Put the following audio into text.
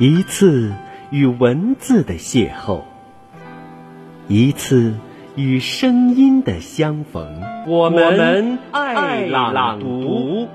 一次与文字的邂逅一次与声音的相逢。我们爱朗读。